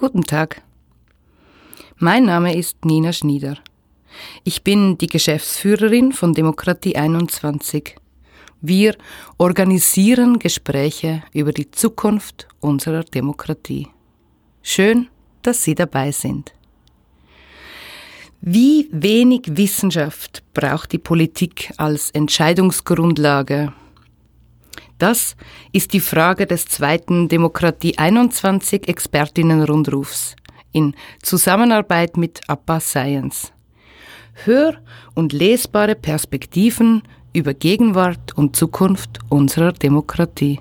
Guten Tag. Mein Name ist Nina Schnieder. Ich bin die Geschäftsführerin von Demokratie 21. Wir organisieren Gespräche über die Zukunft unserer Demokratie. Schön, dass Sie dabei sind. Wie wenig Wissenschaft braucht die Politik als Entscheidungsgrundlage? Das ist die Frage des zweiten Demokratie 21 Expertinnenrundrufs in Zusammenarbeit mit APA Science. Hör- und lesbare Perspektiven über Gegenwart und Zukunft unserer Demokratie.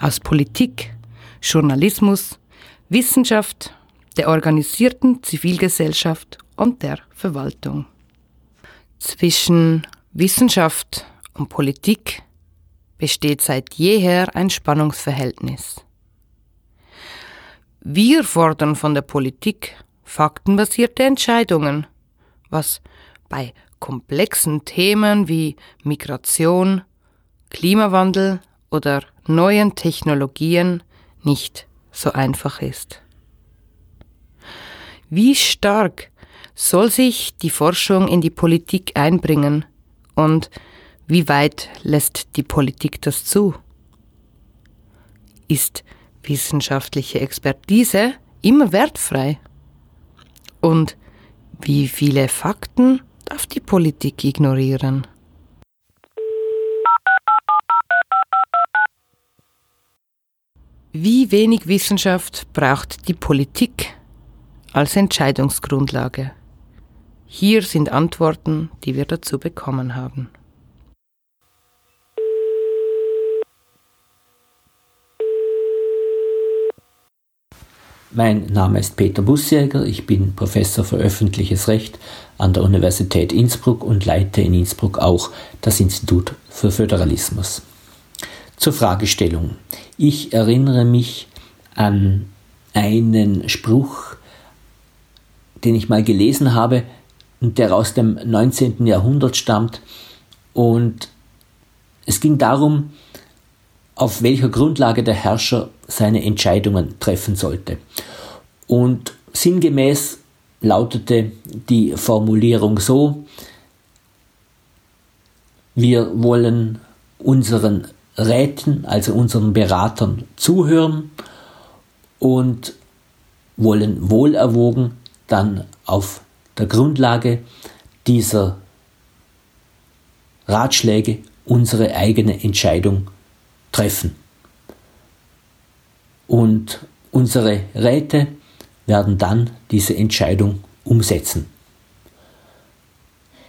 Aus Politik, Journalismus, Wissenschaft, der organisierten Zivilgesellschaft und der Verwaltung. Zwischen Wissenschaft und Politik besteht seit jeher ein Spannungsverhältnis. Wir fordern von der Politik faktenbasierte Entscheidungen, was bei komplexen Themen wie Migration, Klimawandel oder neuen Technologien nicht so einfach ist. Wie stark soll sich die Forschung in die Politik einbringen und wie weit lässt die Politik das zu? Ist wissenschaftliche Expertise immer wertfrei? Und wie viele Fakten darf die Politik ignorieren? Wie wenig Wissenschaft braucht die Politik als Entscheidungsgrundlage? Hier sind Antworten, die wir dazu bekommen haben. Mein Name ist Peter Bussjäger, ich bin Professor für öffentliches Recht an der Universität Innsbruck und leite in Innsbruck auch das Institut für Föderalismus. Zur Fragestellung. Ich erinnere mich an einen Spruch, den ich mal gelesen habe, der aus dem 19. Jahrhundert stammt. Und es ging darum, auf welcher Grundlage der Herrscher seine Entscheidungen treffen sollte. Und sinngemäß lautete die Formulierung so, wir wollen unseren Räten, also unseren Beratern zuhören und wollen wohlerwogen dann auf der Grundlage dieser Ratschläge unsere eigene Entscheidung treffen. Und unsere Räte werden dann diese Entscheidung umsetzen.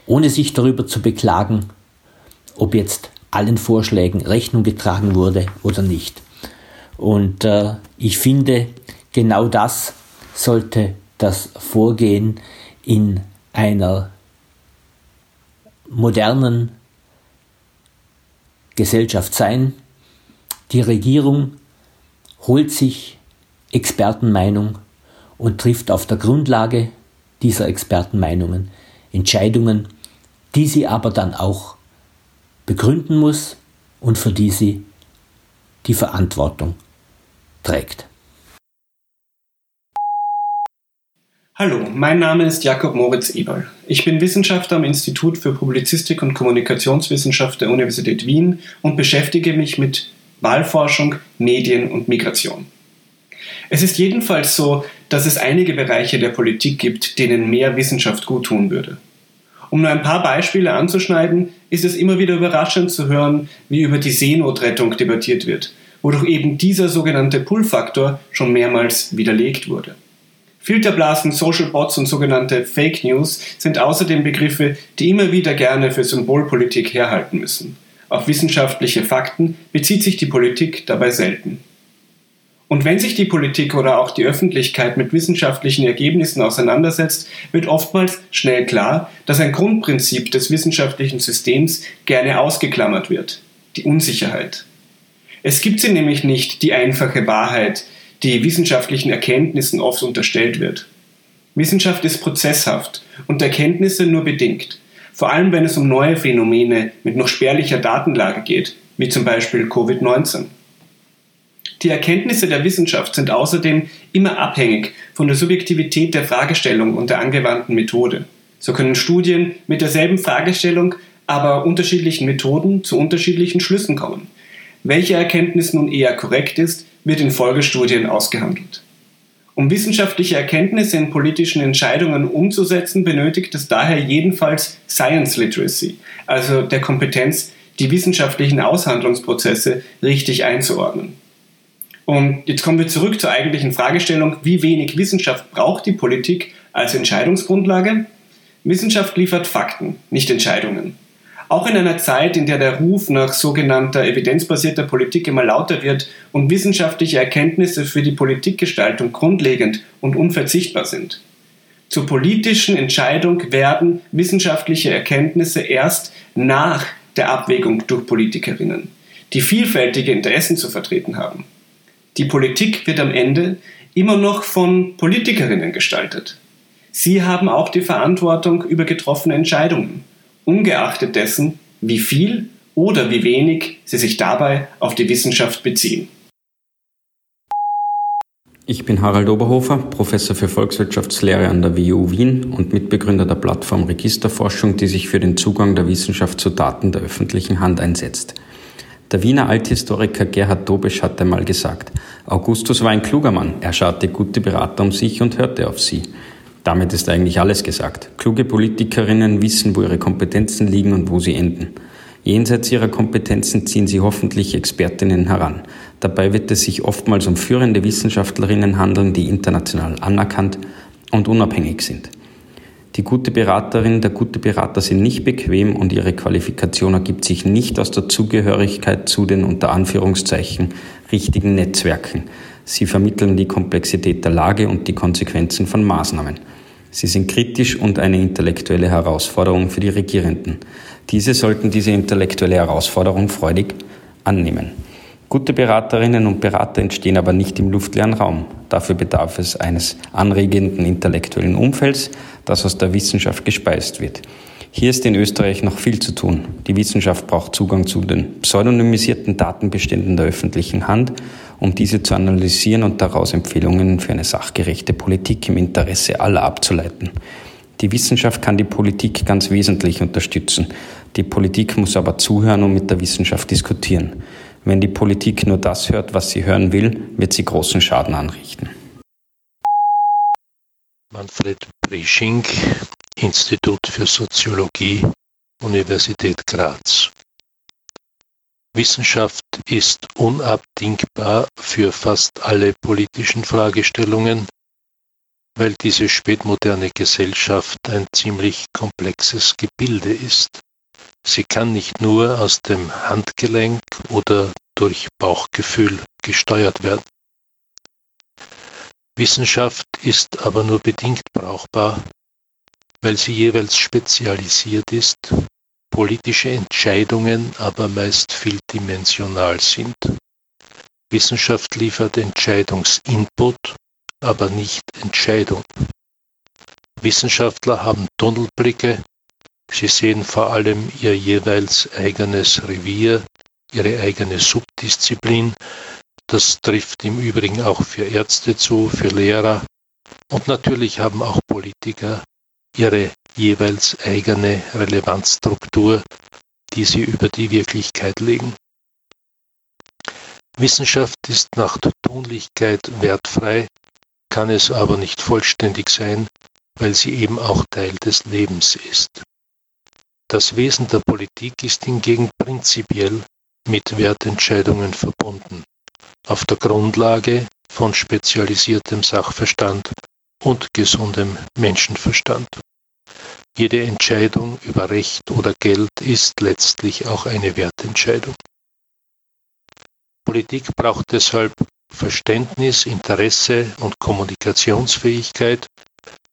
Ohne sich darüber zu beklagen, ob jetzt allen Vorschlägen Rechnung getragen wurde oder nicht. Und äh, ich finde, genau das sollte das Vorgehen in einer modernen Gesellschaft sein. Die Regierung holt sich Expertenmeinung und trifft auf der Grundlage dieser Expertenmeinungen Entscheidungen, die sie aber dann auch begründen muss und für die sie die Verantwortung trägt. Hallo, mein Name ist Jakob Moritz Eberl. Ich bin Wissenschaftler am Institut für Publizistik und Kommunikationswissenschaft der Universität Wien und beschäftige mich mit Wahlforschung, Medien und Migration. Es ist jedenfalls so, dass es einige Bereiche der Politik gibt, denen mehr Wissenschaft guttun würde. Um nur ein paar Beispiele anzuschneiden, ist es immer wieder überraschend zu hören, wie über die Seenotrettung debattiert wird, wodurch eben dieser sogenannte Pull-Faktor schon mehrmals widerlegt wurde. Filterblasen, Social Bots und sogenannte Fake News sind außerdem Begriffe, die immer wieder gerne für Symbolpolitik herhalten müssen. Auf wissenschaftliche Fakten bezieht sich die Politik dabei selten. Und wenn sich die Politik oder auch die Öffentlichkeit mit wissenschaftlichen Ergebnissen auseinandersetzt, wird oftmals schnell klar, dass ein Grundprinzip des wissenschaftlichen Systems gerne ausgeklammert wird, die Unsicherheit. Es gibt sie nämlich nicht, die einfache Wahrheit, die wissenschaftlichen Erkenntnissen oft unterstellt wird. Wissenschaft ist prozesshaft und Erkenntnisse nur bedingt, vor allem wenn es um neue Phänomene mit noch spärlicher Datenlage geht, wie zum Beispiel Covid-19. Die Erkenntnisse der Wissenschaft sind außerdem immer abhängig von der Subjektivität der Fragestellung und der angewandten Methode. So können Studien mit derselben Fragestellung, aber unterschiedlichen Methoden zu unterschiedlichen Schlüssen kommen. Welche Erkenntnis nun eher korrekt ist, wird in Folgestudien ausgehandelt. Um wissenschaftliche Erkenntnisse in politischen Entscheidungen umzusetzen, benötigt es daher jedenfalls Science Literacy, also der Kompetenz, die wissenschaftlichen Aushandlungsprozesse richtig einzuordnen. Und jetzt kommen wir zurück zur eigentlichen Fragestellung, wie wenig Wissenschaft braucht die Politik als Entscheidungsgrundlage? Wissenschaft liefert Fakten, nicht Entscheidungen. Auch in einer Zeit, in der der Ruf nach sogenannter evidenzbasierter Politik immer lauter wird und wissenschaftliche Erkenntnisse für die Politikgestaltung grundlegend und unverzichtbar sind. Zur politischen Entscheidung werden wissenschaftliche Erkenntnisse erst nach der Abwägung durch Politikerinnen, die vielfältige Interessen zu vertreten haben. Die Politik wird am Ende immer noch von Politikerinnen gestaltet. Sie haben auch die Verantwortung über getroffene Entscheidungen ungeachtet dessen, wie viel oder wie wenig sie sich dabei auf die Wissenschaft beziehen. Ich bin Harald Oberhofer, Professor für Volkswirtschaftslehre an der WU Wien und Mitbegründer der Plattform Registerforschung, die sich für den Zugang der Wissenschaft zu Daten der öffentlichen Hand einsetzt. Der Wiener Althistoriker Gerhard Dobesch hat einmal gesagt, Augustus war ein kluger Mann, er schaute gute Berater um sich und hörte auf sie. Damit ist eigentlich alles gesagt. Kluge Politikerinnen wissen, wo ihre Kompetenzen liegen und wo sie enden. Jenseits ihrer Kompetenzen ziehen sie hoffentlich Expertinnen heran. Dabei wird es sich oftmals um führende Wissenschaftlerinnen handeln, die international anerkannt und unabhängig sind. Die gute Beraterin, der gute Berater sind nicht bequem und ihre Qualifikation ergibt sich nicht aus der Zugehörigkeit zu den unter Anführungszeichen richtigen Netzwerken. Sie vermitteln die Komplexität der Lage und die Konsequenzen von Maßnahmen. Sie sind kritisch und eine intellektuelle Herausforderung für die Regierenden. Diese sollten diese intellektuelle Herausforderung freudig annehmen. Gute Beraterinnen und Berater entstehen aber nicht im luftleeren Raum. Dafür bedarf es eines anregenden intellektuellen Umfelds, das aus der Wissenschaft gespeist wird. Hier ist in Österreich noch viel zu tun. Die Wissenschaft braucht Zugang zu den pseudonymisierten Datenbeständen der öffentlichen Hand, um diese zu analysieren und daraus Empfehlungen für eine sachgerechte Politik im Interesse aller abzuleiten. Die Wissenschaft kann die Politik ganz wesentlich unterstützen. Die Politik muss aber zuhören und mit der Wissenschaft diskutieren. Wenn die Politik nur das hört, was sie hören will, wird sie großen Schaden anrichten. Manfred Bresching, Institut für Soziologie, Universität Graz. Wissenschaft ist unabdingbar für fast alle politischen Fragestellungen, weil diese spätmoderne Gesellschaft ein ziemlich komplexes Gebilde ist. Sie kann nicht nur aus dem Handgelenk oder durch Bauchgefühl gesteuert werden. Wissenschaft ist aber nur bedingt brauchbar, weil sie jeweils spezialisiert ist, politische Entscheidungen aber meist vieldimensional sind. Wissenschaft liefert Entscheidungsinput, aber nicht Entscheidung. Wissenschaftler haben Tunnelblicke, sie sehen vor allem ihr jeweils eigenes Revier, ihre eigene Subdisziplin, das trifft im Übrigen auch für Ärzte zu, für Lehrer und natürlich haben auch Politiker ihre jeweils eigene Relevanzstruktur, die sie über die Wirklichkeit legen. Wissenschaft ist nach Tunlichkeit wertfrei, kann es aber nicht vollständig sein, weil sie eben auch Teil des Lebens ist. Das Wesen der Politik ist hingegen prinzipiell mit Wertentscheidungen verbunden, auf der Grundlage von spezialisiertem Sachverstand und gesundem Menschenverstand. Jede Entscheidung über Recht oder Geld ist letztlich auch eine Wertentscheidung. Politik braucht deshalb Verständnis, Interesse und Kommunikationsfähigkeit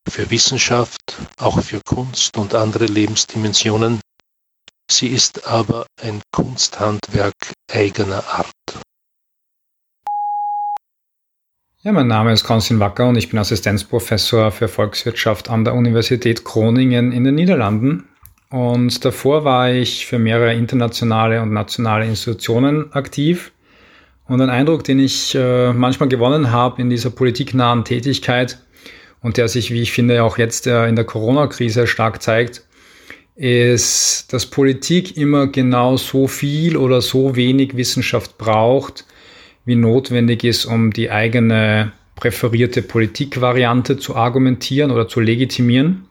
für Wissenschaft, auch für Kunst und andere Lebensdimensionen. Sie ist aber ein Kunsthandwerk eigener Art. Ja, mein Name ist Konstantin Wacker und ich bin Assistenzprofessor für Volkswirtschaft an der Universität Groningen in den Niederlanden. Und davor war ich für mehrere internationale und nationale Institutionen aktiv Und ein Eindruck, den ich äh, manchmal gewonnen habe in dieser politiknahen Tätigkeit und der sich, wie ich finde, auch jetzt äh, in der Corona-Krise stark zeigt, ist, dass Politik immer genau so viel oder so wenig Wissenschaft braucht, wie notwendig ist, um die eigene präferierte Politikvariante zu argumentieren oder zu legitimieren.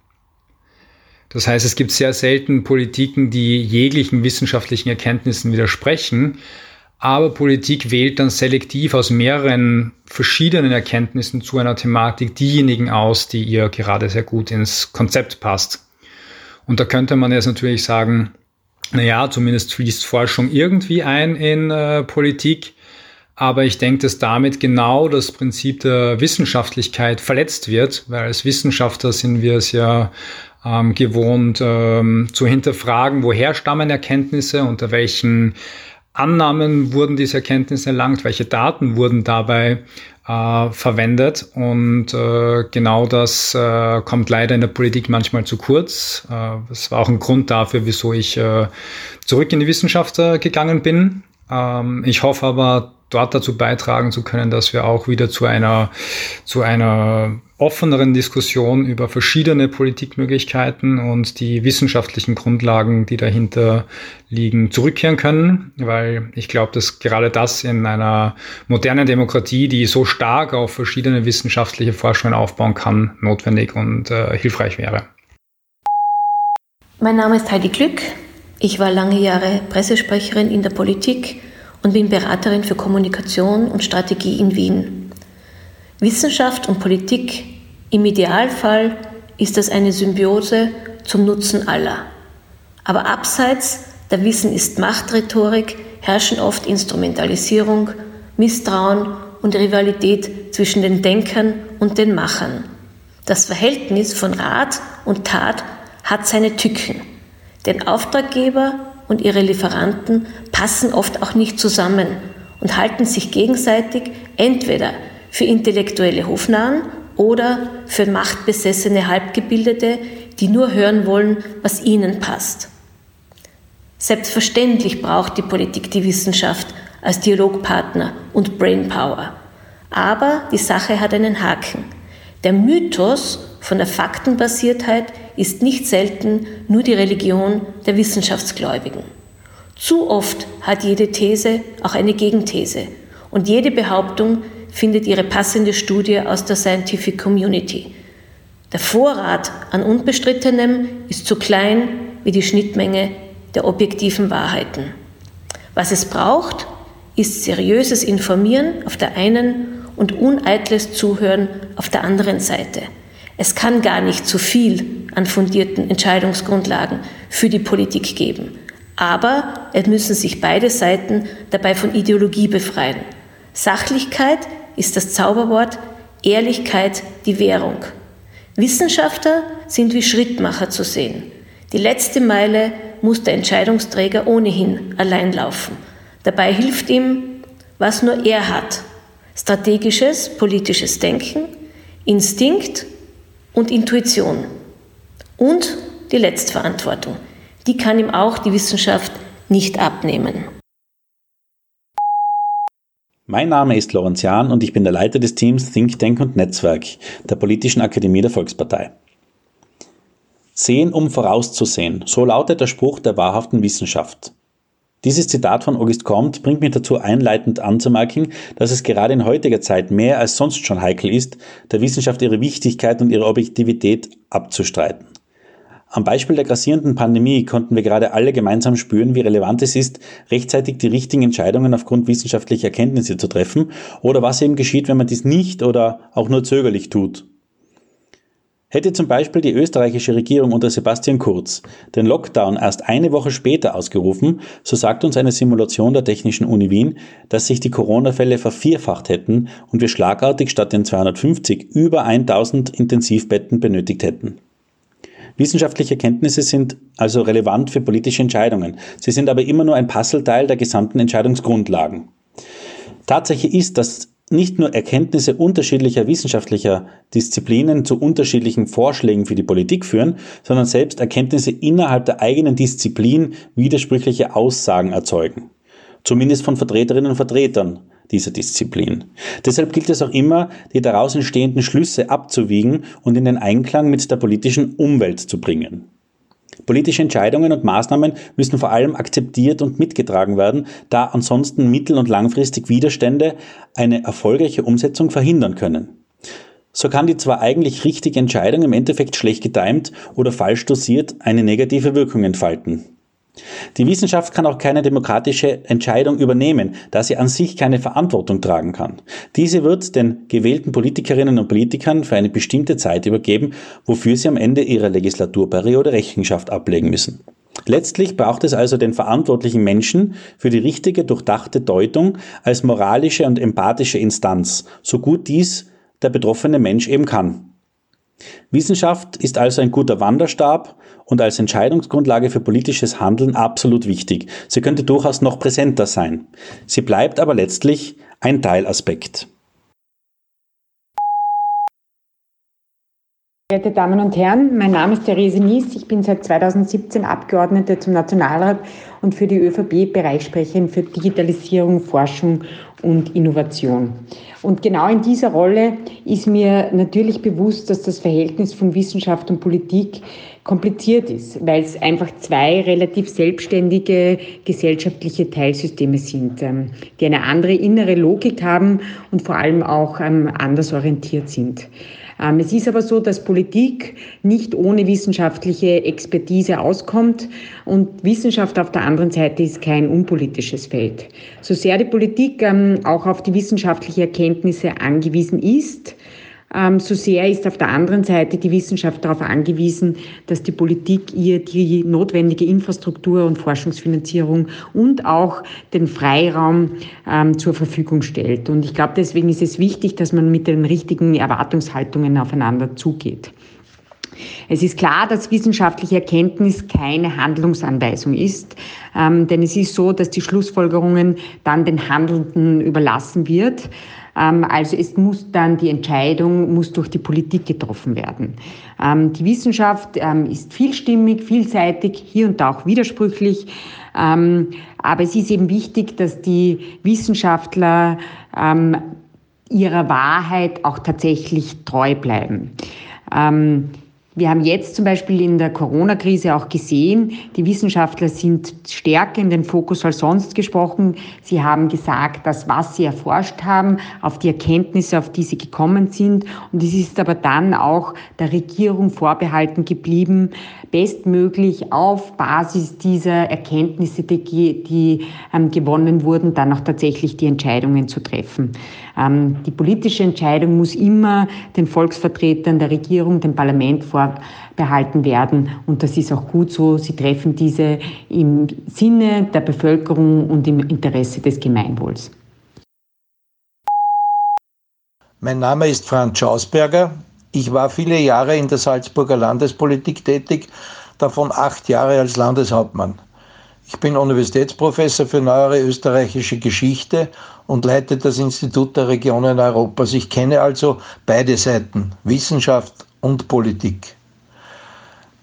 Das heißt, es gibt sehr selten Politiken, die jeglichen wissenschaftlichen Erkenntnissen widersprechen, aber Politik wählt dann selektiv aus mehreren verschiedenen Erkenntnissen zu einer Thematik diejenigen aus, die ihr gerade sehr gut ins Konzept passt. Und da könnte man jetzt natürlich sagen, naja, zumindest fließt Forschung irgendwie ein in äh, Politik. Aber ich denke, dass damit genau das Prinzip der Wissenschaftlichkeit verletzt wird, weil als Wissenschaftler sind wir es ja ähm, gewohnt ähm, zu hinterfragen, woher stammen Erkenntnisse, unter welchen Annahmen wurden diese Erkenntnisse erlangt, welche Daten wurden dabei äh, verwendet. Und äh, genau das äh, kommt leider in der Politik manchmal zu kurz. Äh, das war auch ein Grund dafür, wieso ich äh, zurück in die Wissenschaft äh, gegangen bin. Ähm, ich hoffe aber, dort dazu beitragen zu können, dass wir auch wieder zu einer, zu einer offeneren Diskussion über verschiedene Politikmöglichkeiten und die wissenschaftlichen Grundlagen, die dahinter liegen, zurückkehren können, weil ich glaube, dass gerade das in einer modernen Demokratie, die so stark auf verschiedene wissenschaftliche Forschungen aufbauen kann, notwendig und äh, hilfreich wäre. Mein Name ist Heidi Glück. Ich war lange Jahre Pressesprecherin in der Politik und bin Beraterin für Kommunikation und Strategie in Wien. Wissenschaft und Politik im Idealfall ist das eine Symbiose zum Nutzen aller. Aber abseits der Wissen ist Machtrhetorik herrschen oft Instrumentalisierung, Misstrauen und Rivalität zwischen den Denkern und den Machern. Das Verhältnis von Rat und Tat hat seine Tücken. Denn Auftraggeber und ihre Lieferanten passen oft auch nicht zusammen und halten sich gegenseitig entweder für intellektuelle Hofnahen oder für machtbesessene Halbgebildete, die nur hören wollen, was ihnen passt. Selbstverständlich braucht die Politik die Wissenschaft als Dialogpartner und Brainpower. Aber die Sache hat einen Haken. Der Mythos von der Faktenbasiertheit ist nicht selten nur die Religion der Wissenschaftsgläubigen. Zu oft hat jede These auch eine Gegenthese und jede Behauptung findet ihre passende Studie aus der Scientific Community. Der Vorrat an Unbestrittenem ist so klein wie die Schnittmenge der objektiven Wahrheiten. Was es braucht, ist seriöses Informieren auf der einen und uneitles Zuhören auf der anderen Seite. Es kann gar nicht zu viel an fundierten Entscheidungsgrundlagen für die Politik geben. Aber es müssen sich beide Seiten dabei von Ideologie befreien. Sachlichkeit ist das Zauberwort, Ehrlichkeit die Währung. Wissenschaftler sind wie Schrittmacher zu sehen. Die letzte Meile muss der Entscheidungsträger ohnehin allein laufen. Dabei hilft ihm, was nur er hat. Strategisches, politisches Denken, Instinkt und Intuition. Und die Letztverantwortung. Die kann ihm auch die Wissenschaft nicht abnehmen. Mein Name ist Lorenz Jahn und ich bin der Leiter des Teams Think Tank und Netzwerk der Politischen Akademie der Volkspartei. Sehen, um vorauszusehen, so lautet der Spruch der wahrhaften Wissenschaft. Dieses Zitat von August Comte bringt mich dazu einleitend anzumerken, dass es gerade in heutiger Zeit mehr als sonst schon heikel ist, der Wissenschaft ihre Wichtigkeit und ihre Objektivität abzustreiten. Am Beispiel der grassierenden Pandemie konnten wir gerade alle gemeinsam spüren, wie relevant es ist, rechtzeitig die richtigen Entscheidungen aufgrund wissenschaftlicher Erkenntnisse zu treffen oder was eben geschieht, wenn man dies nicht oder auch nur zögerlich tut. Hätte zum Beispiel die österreichische Regierung unter Sebastian Kurz den Lockdown erst eine Woche später ausgerufen, so sagt uns eine Simulation der Technischen Uni Wien, dass sich die Corona-Fälle vervierfacht hätten und wir schlagartig statt den 250 über 1000 Intensivbetten benötigt hätten. Wissenschaftliche Erkenntnisse sind also relevant für politische Entscheidungen. Sie sind aber immer nur ein Puzzleteil der gesamten Entscheidungsgrundlagen. Tatsache ist, dass nicht nur Erkenntnisse unterschiedlicher wissenschaftlicher Disziplinen zu unterschiedlichen Vorschlägen für die Politik führen, sondern selbst Erkenntnisse innerhalb der eigenen Disziplin widersprüchliche Aussagen erzeugen. Zumindest von Vertreterinnen und Vertretern dieser Disziplin. Deshalb gilt es auch immer, die daraus entstehenden Schlüsse abzuwiegen und in den Einklang mit der politischen Umwelt zu bringen. Politische Entscheidungen und Maßnahmen müssen vor allem akzeptiert und mitgetragen werden, da ansonsten mittel- und langfristig Widerstände eine erfolgreiche Umsetzung verhindern können. So kann die zwar eigentlich richtige Entscheidung im Endeffekt schlecht getimt oder falsch dosiert eine negative Wirkung entfalten. Die Wissenschaft kann auch keine demokratische Entscheidung übernehmen, da sie an sich keine Verantwortung tragen kann. Diese wird den gewählten Politikerinnen und Politikern für eine bestimmte Zeit übergeben, wofür sie am Ende ihrer Legislaturperiode Rechenschaft ablegen müssen. Letztlich braucht es also den verantwortlichen Menschen für die richtige, durchdachte Deutung als moralische und empathische Instanz, so gut dies der betroffene Mensch eben kann. Wissenschaft ist also ein guter Wanderstab und als Entscheidungsgrundlage für politisches Handeln absolut wichtig. Sie könnte durchaus noch präsenter sein. Sie bleibt aber letztlich ein Teilaspekt. Verehrte Damen und Herren, mein Name ist Therese Nies. Ich bin seit 2017 Abgeordnete zum Nationalrat und für die ÖVP Bereichssprecherin für Digitalisierung, Forschung und Innovation. Und genau in dieser Rolle ist mir natürlich bewusst, dass das Verhältnis von Wissenschaft und Politik kompliziert ist, weil es einfach zwei relativ selbstständige gesellschaftliche Teilsysteme sind, ähm, die eine andere innere Logik haben und vor allem auch ähm, anders orientiert sind. Ähm, es ist aber so, dass Politik nicht ohne wissenschaftliche Expertise auskommt und Wissenschaft auf der anderen Seite ist kein unpolitisches Feld. So sehr die Politik ähm, auch auf die wissenschaftliche Erkenntnisse angewiesen ist, so sehr ist auf der anderen Seite die Wissenschaft darauf angewiesen, dass die Politik ihr die notwendige Infrastruktur und Forschungsfinanzierung und auch den Freiraum ähm, zur Verfügung stellt. Und ich glaube, deswegen ist es wichtig, dass man mit den richtigen Erwartungshaltungen aufeinander zugeht. Es ist klar, dass wissenschaftliche Erkenntnis keine Handlungsanweisung ist, ähm, denn es ist so, dass die Schlussfolgerungen dann den Handelnden überlassen wird. Ähm, also es muss dann die Entscheidung muss durch die Politik getroffen werden. Ähm, die Wissenschaft ähm, ist vielstimmig, vielseitig, hier und da auch widersprüchlich. Aber es ist eben wichtig, dass die Wissenschaftler ihrer Wahrheit auch tatsächlich treu bleiben. Wir haben jetzt zum Beispiel in der Corona-Krise auch gesehen, die Wissenschaftler sind stärker in den Fokus als sonst gesprochen. Sie haben gesagt, dass was sie erforscht haben, auf die Erkenntnisse, auf die sie gekommen sind. Und es ist aber dann auch der Regierung vorbehalten geblieben, bestmöglich auf Basis dieser Erkenntnisse, die, die ähm, gewonnen wurden, dann auch tatsächlich die Entscheidungen zu treffen. Ähm, die politische Entscheidung muss immer den Volksvertretern der Regierung, dem Parlament vorbehalten werden. Und das ist auch gut so. Sie treffen diese im Sinne der Bevölkerung und im Interesse des Gemeinwohls. Mein Name ist Franz Schausberger. Ich war viele Jahre in der Salzburger Landespolitik tätig, davon acht Jahre als Landeshauptmann. Ich bin Universitätsprofessor für neuere österreichische Geschichte und leite das Institut der Regionen Europas. Ich kenne also beide Seiten, Wissenschaft und Politik.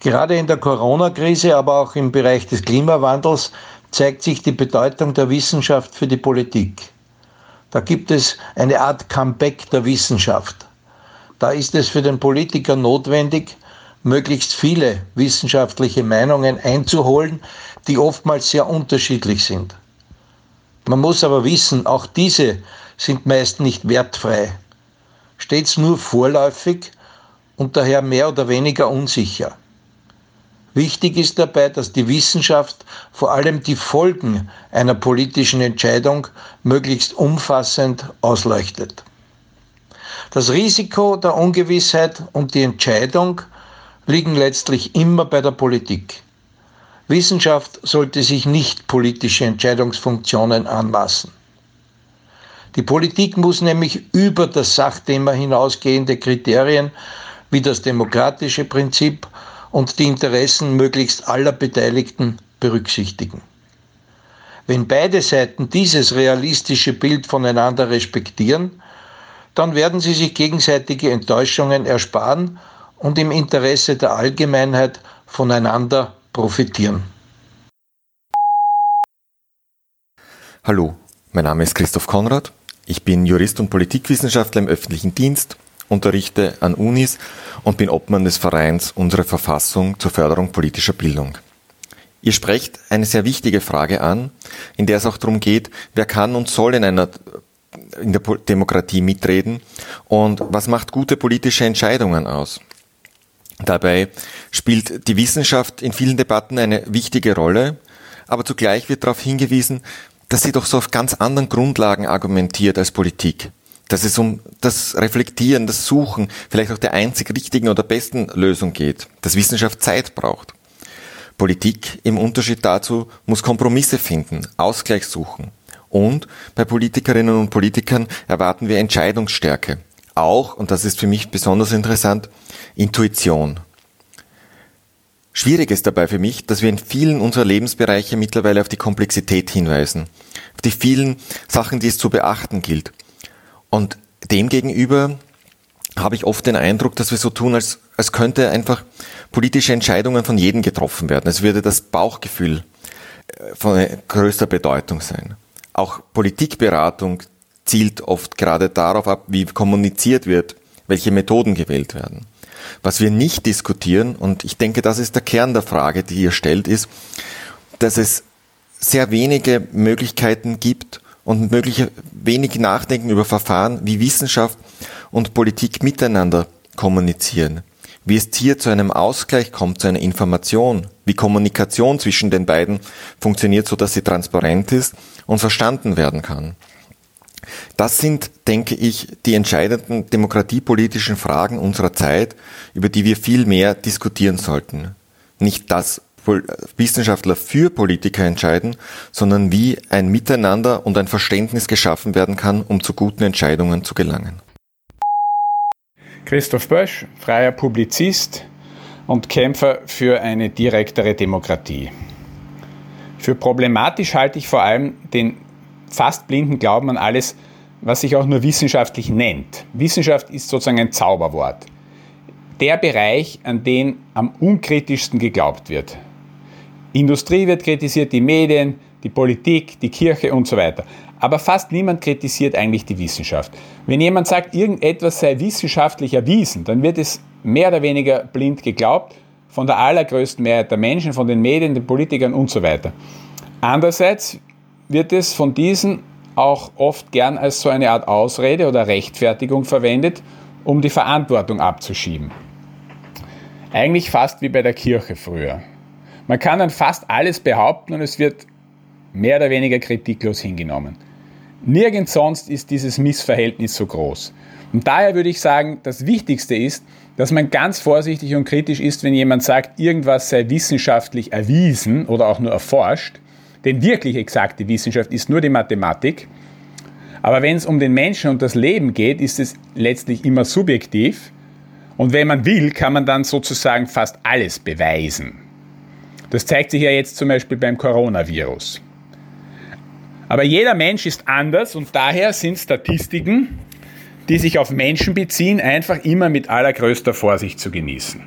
Gerade in der Corona-Krise, aber auch im Bereich des Klimawandels zeigt sich die Bedeutung der Wissenschaft für die Politik. Da gibt es eine Art Comeback der Wissenschaft. Da ist es für den Politiker notwendig, möglichst viele wissenschaftliche Meinungen einzuholen, die oftmals sehr unterschiedlich sind. Man muss aber wissen, auch diese sind meist nicht wertfrei, stets nur vorläufig und daher mehr oder weniger unsicher. Wichtig ist dabei, dass die Wissenschaft vor allem die Folgen einer politischen Entscheidung möglichst umfassend ausleuchtet. Das Risiko der Ungewissheit und die Entscheidung liegen letztlich immer bei der Politik. Wissenschaft sollte sich nicht politische Entscheidungsfunktionen anmaßen. Die Politik muss nämlich über das Sachthema hinausgehende Kriterien wie das demokratische Prinzip und die Interessen möglichst aller Beteiligten berücksichtigen. Wenn beide Seiten dieses realistische Bild voneinander respektieren, dann werden sie sich gegenseitige Enttäuschungen ersparen und im Interesse der Allgemeinheit voneinander profitieren. Hallo, mein Name ist Christoph Konrad. Ich bin Jurist und Politikwissenschaftler im öffentlichen Dienst, unterrichte an Unis und bin Obmann des Vereins Unsere Verfassung zur Förderung politischer Bildung. Ihr sprecht eine sehr wichtige Frage an, in der es auch darum geht, wer kann und soll in einer in der Demokratie mitreden und was macht gute politische Entscheidungen aus. Dabei spielt die Wissenschaft in vielen Debatten eine wichtige Rolle, aber zugleich wird darauf hingewiesen, dass sie doch so auf ganz anderen Grundlagen argumentiert als Politik. Dass es um das Reflektieren, das Suchen, vielleicht auch der einzig richtigen oder besten Lösung geht. Dass Wissenschaft Zeit braucht. Politik im Unterschied dazu muss Kompromisse finden, Ausgleich suchen. Und bei Politikerinnen und Politikern erwarten wir Entscheidungsstärke. Auch, und das ist für mich besonders interessant, Intuition. Schwierig ist dabei für mich, dass wir in vielen unserer Lebensbereiche mittlerweile auf die Komplexität hinweisen, auf die vielen Sachen, die es zu beachten gilt. Und demgegenüber habe ich oft den Eindruck, dass wir so tun, als, als könnte einfach politische Entscheidungen von jedem getroffen werden. Es würde das Bauchgefühl äh, von größter Bedeutung sein. Auch Politikberatung zielt oft gerade darauf ab, wie kommuniziert wird, welche Methoden gewählt werden. Was wir nicht diskutieren, und ich denke, das ist der Kern der Frage, die ihr stellt, ist, dass es sehr wenige Möglichkeiten gibt und mögliche, wenig Nachdenken über Verfahren, wie Wissenschaft und Politik miteinander kommunizieren. Wie es hier zu einem Ausgleich kommt, zu einer Information, wie Kommunikation zwischen den beiden funktioniert, so dass sie transparent ist und verstanden werden kann. Das sind, denke ich, die entscheidenden demokratiepolitischen Fragen unserer Zeit, über die wir viel mehr diskutieren sollten. Nicht dass Wissenschaftler für Politiker entscheiden, sondern wie ein Miteinander und ein Verständnis geschaffen werden kann, um zu guten Entscheidungen zu gelangen. Christoph Bösch, freier Publizist und Kämpfer für eine direktere Demokratie. Für problematisch halte ich vor allem den fast blinden Glauben an alles, was sich auch nur wissenschaftlich nennt. Wissenschaft ist sozusagen ein Zauberwort. Der Bereich, an den am unkritischsten geglaubt wird. Industrie wird kritisiert, die Medien, die Politik, die Kirche und so weiter. Aber fast niemand kritisiert eigentlich die Wissenschaft. Wenn jemand sagt, irgendetwas sei wissenschaftlich erwiesen, dann wird es mehr oder weniger blind geglaubt von der allergrößten Mehrheit der Menschen, von den Medien, den Politikern und so weiter. Andererseits wird es von diesen auch oft gern als so eine Art Ausrede oder Rechtfertigung verwendet, um die Verantwortung abzuschieben. Eigentlich fast wie bei der Kirche früher. Man kann dann fast alles behaupten und es wird mehr oder weniger kritiklos hingenommen. Nirgends sonst ist dieses Missverhältnis so groß. Und daher würde ich sagen, das Wichtigste ist, dass man ganz vorsichtig und kritisch ist, wenn jemand sagt, irgendwas sei wissenschaftlich erwiesen oder auch nur erforscht. Denn wirklich exakte Wissenschaft ist nur die Mathematik. Aber wenn es um den Menschen und das Leben geht, ist es letztlich immer subjektiv. Und wenn man will, kann man dann sozusagen fast alles beweisen. Das zeigt sich ja jetzt zum Beispiel beim Coronavirus. Aber jeder Mensch ist anders und daher sind Statistiken, die sich auf Menschen beziehen, einfach immer mit allergrößter Vorsicht zu genießen.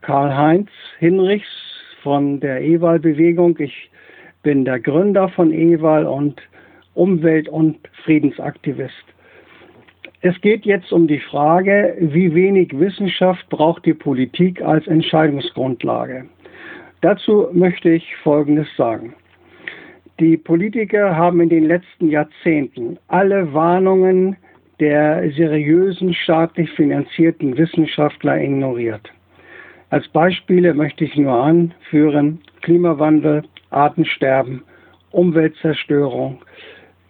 Karl-Heinz Hinrichs von der EWAL-Bewegung. Ich bin der Gründer von EWAL und Umwelt- und Friedensaktivist. Es geht jetzt um die Frage, wie wenig Wissenschaft braucht die Politik als Entscheidungsgrundlage. Dazu möchte ich Folgendes sagen. Die Politiker haben in den letzten Jahrzehnten alle Warnungen der seriösen staatlich finanzierten Wissenschaftler ignoriert. Als Beispiele möchte ich nur anführen Klimawandel, Artensterben, Umweltzerstörung,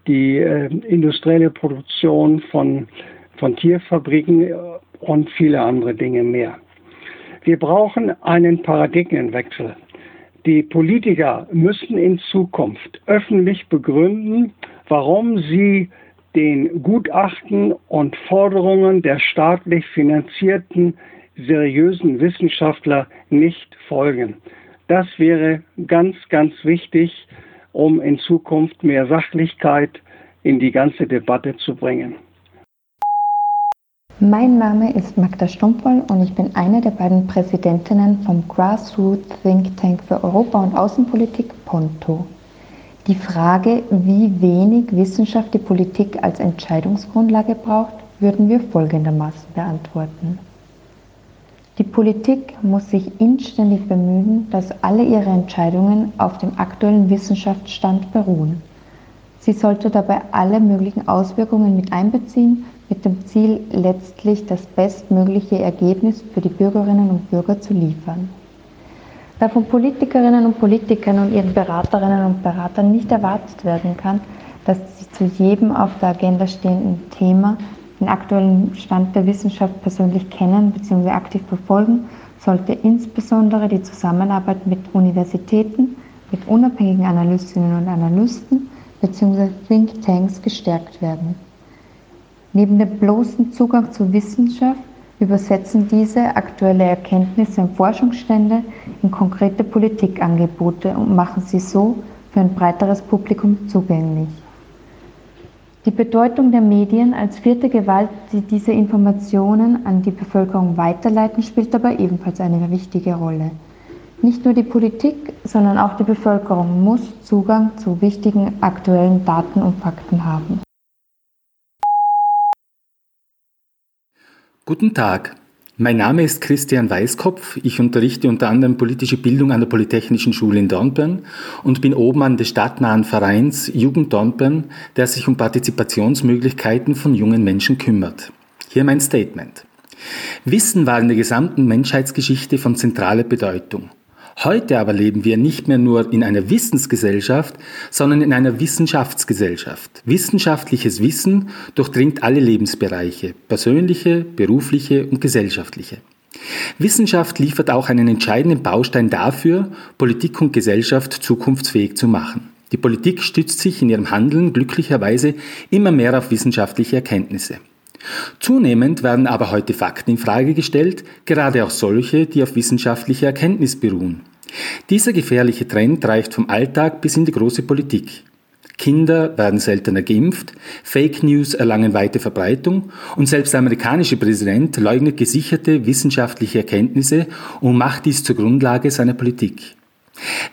die äh, industrielle Produktion von, von Tierfabriken äh, und viele andere Dinge mehr. Wir brauchen einen Paradigmenwechsel. Die Politiker müssen in Zukunft öffentlich begründen, warum sie den Gutachten und Forderungen der staatlich finanzierten seriösen Wissenschaftler nicht folgen. Das wäre ganz, ganz wichtig, um in Zukunft mehr Sachlichkeit in die ganze Debatte zu bringen. Mein Name ist Magda Stumpel und ich bin eine der beiden Präsidentinnen vom Grassroots Think Tank für Europa und Außenpolitik Ponto. Die Frage, wie wenig Wissenschaft die Politik als Entscheidungsgrundlage braucht, würden wir folgendermaßen beantworten. Die Politik muss sich inständig bemühen, dass alle ihre Entscheidungen auf dem aktuellen Wissenschaftsstand beruhen. Sie sollte dabei alle möglichen Auswirkungen mit einbeziehen, mit dem Ziel, letztlich das bestmögliche Ergebnis für die Bürgerinnen und Bürger zu liefern. Da von Politikerinnen und Politikern und ihren Beraterinnen und Beratern nicht erwartet werden kann, dass sie zu jedem auf der Agenda stehenden Thema den aktuellen Stand der Wissenschaft persönlich kennen bzw. aktiv verfolgen, sollte insbesondere die Zusammenarbeit mit Universitäten, mit unabhängigen Analystinnen und Analysten bzw. Thinktanks gestärkt werden. Neben dem bloßen Zugang zur Wissenschaft übersetzen diese aktuelle Erkenntnisse und Forschungsstände in konkrete Politikangebote und machen sie so für ein breiteres Publikum zugänglich. Die Bedeutung der Medien als vierte Gewalt, die diese Informationen an die Bevölkerung weiterleiten, spielt dabei ebenfalls eine wichtige Rolle. Nicht nur die Politik, sondern auch die Bevölkerung muss Zugang zu wichtigen aktuellen Daten und Fakten haben. Guten Tag, mein Name ist Christian Weißkopf. Ich unterrichte unter anderem politische Bildung an der Polytechnischen Schule in Dornbirn und bin Obmann des stadtnahen Vereins Jugend Dornbirn, der sich um Partizipationsmöglichkeiten von jungen Menschen kümmert. Hier mein Statement. Wissen war in der gesamten Menschheitsgeschichte von zentraler Bedeutung. Heute aber leben wir nicht mehr nur in einer Wissensgesellschaft, sondern in einer Wissenschaftsgesellschaft. Wissenschaftliches Wissen durchdringt alle Lebensbereiche, persönliche, berufliche und gesellschaftliche. Wissenschaft liefert auch einen entscheidenden Baustein dafür, Politik und Gesellschaft zukunftsfähig zu machen. Die Politik stützt sich in ihrem Handeln glücklicherweise immer mehr auf wissenschaftliche Erkenntnisse. Zunehmend werden aber heute Fakten in Frage gestellt, gerade auch solche, die auf wissenschaftlicher Erkenntnis beruhen. Dieser gefährliche Trend reicht vom Alltag bis in die große Politik. Kinder werden seltener geimpft, Fake News erlangen weite Verbreitung und selbst der amerikanische Präsident leugnet gesicherte wissenschaftliche Erkenntnisse und macht dies zur Grundlage seiner Politik.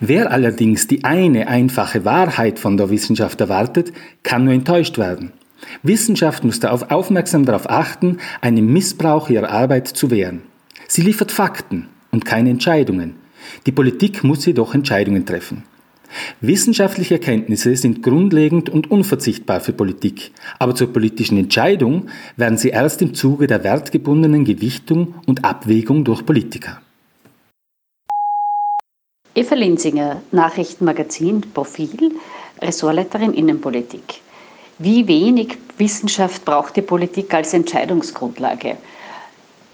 Wer allerdings die eine einfache Wahrheit von der Wissenschaft erwartet, kann nur enttäuscht werden. Wissenschaft muss darauf aufmerksam darauf achten, einem Missbrauch ihrer Arbeit zu wehren. Sie liefert Fakten und keine Entscheidungen. Die Politik muss jedoch Entscheidungen treffen. Wissenschaftliche Erkenntnisse sind grundlegend und unverzichtbar für Politik, aber zur politischen Entscheidung werden sie erst im Zuge der wertgebundenen Gewichtung und Abwägung durch Politiker. Eva Linsinger, Nachrichtenmagazin Profil, Ressortleiterin Innenpolitik. Wie wenig Wissenschaft braucht die Politik als Entscheidungsgrundlage?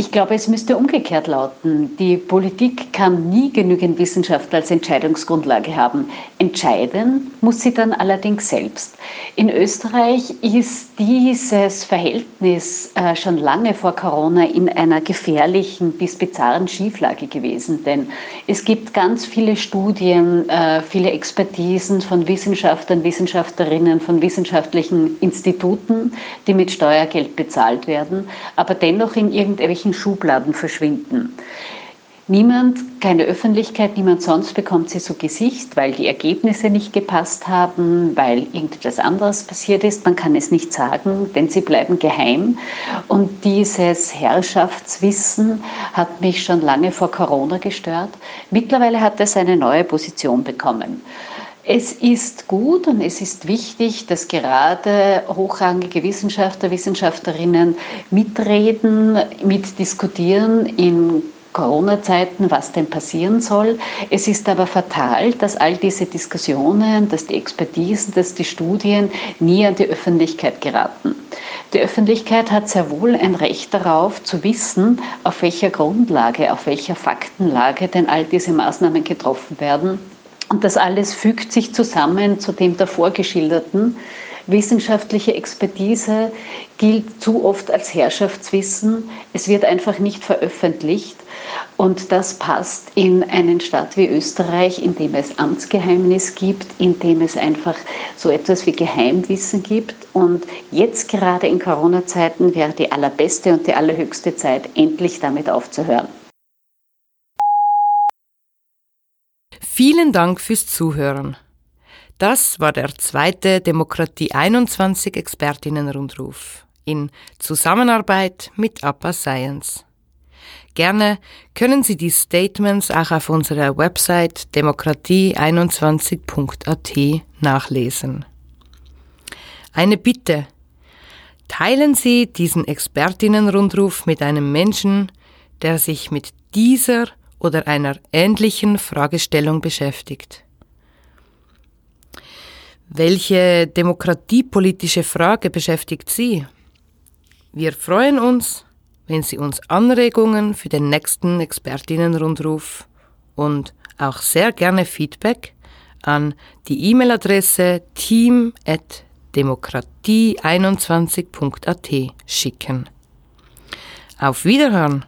Ich glaube, es müsste umgekehrt lauten. Die Politik kann nie genügend Wissenschaft als Entscheidungsgrundlage haben. Entscheiden muss sie dann allerdings selbst. In Österreich ist dieses Verhältnis äh, schon lange vor Corona in einer gefährlichen bis bizarren Schieflage gewesen. Denn es gibt ganz viele Studien, äh, viele Expertisen von Wissenschaftlern, Wissenschaftlerinnen, von wissenschaftlichen Instituten, die mit Steuergeld bezahlt werden, aber dennoch in irgendwelchen irgendwelchen Schubladen verschwinden. Niemand, keine Öffentlichkeit, niemand sonst bekommt sie zu Gesicht, weil die Ergebnisse nicht gepasst haben, weil irgendetwas anderes passiert ist. Man kann es nicht sagen, denn sie bleiben geheim. Und dieses Herrschaftswissen hat mich schon lange vor Corona gestört. Mittlerweile hat es eine neue Position bekommen. Es ist gut und es ist wichtig, dass gerade hochrangige Wissenschaftler, Wissenschaftlerinnen mitreden, mitdiskutieren in Corona-Zeiten, was denn passieren soll. Es ist aber fatal, dass all diese Diskussionen, dass die Expertisen, dass die Studien nie an die Öffentlichkeit geraten. Die Öffentlichkeit hat sehr wohl ein Recht darauf zu wissen, auf welcher Grundlage, auf welcher Faktenlage denn all diese Maßnahmen getroffen werden und das alles fügt sich zusammen zu dem davor geschilderten. Wissenschaftliche Expertise gilt zu oft als Herrschaftswissen. Es wird einfach nicht veröffentlicht. Und das passt in einen Staat wie Österreich, in dem es Amtsgeheimnis gibt, in dem es einfach so etwas wie Geheimwissen gibt. Und jetzt gerade in Corona-Zeiten wäre die allerbeste und die allerhöchste Zeit, endlich damit aufzuhören. Vielen Dank fürs Zuhören. Das war der zweite Demokratie 21 Expertinnenrundruf in Zusammenarbeit mit APA Science. Gerne können Sie die Statements auch auf unserer Website demokratie21.at nachlesen. Eine Bitte. Teilen Sie diesen Expertinnenrundruf mit einem Menschen, der sich mit dieser oder einer ähnlichen Fragestellung beschäftigt. Welche demokratiepolitische Frage beschäftigt Sie? Wir freuen uns, wenn Sie uns Anregungen für den nächsten Expertinnenrundruf und auch sehr gerne Feedback an die E-Mail-Adresse team.demokratie21.at schicken. Auf Wiederhören!